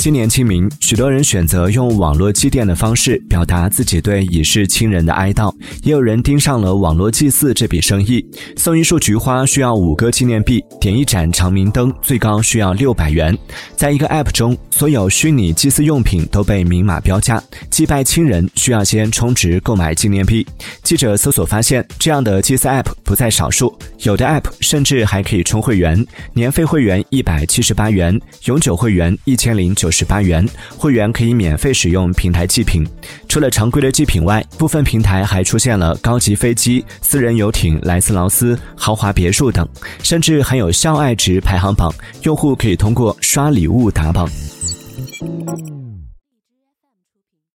今年清明，许多人选择用网络祭奠的方式表达自己对已逝亲人的哀悼，也有人盯上了网络祭祀这笔生意。送一束菊花需要五个纪念币，点一盏长明灯最高需要六百元。在一个 App 中，所有虚拟祭祀用品都被明码标价，祭拜亲人需要先充值购买纪念币。记者搜索发现，这样的祭祀 App 不在少数，有的 App 甚至还可以充会员，年费会员一百七十八元，永久会员一千零九。十八元，会员可以免费使用平台祭品。除了常规的祭品外，部分平台还出现了高级飞机、私人游艇、莱斯劳斯、豪华别墅等，甚至还有校爱值排行榜，用户可以通过刷礼物打榜。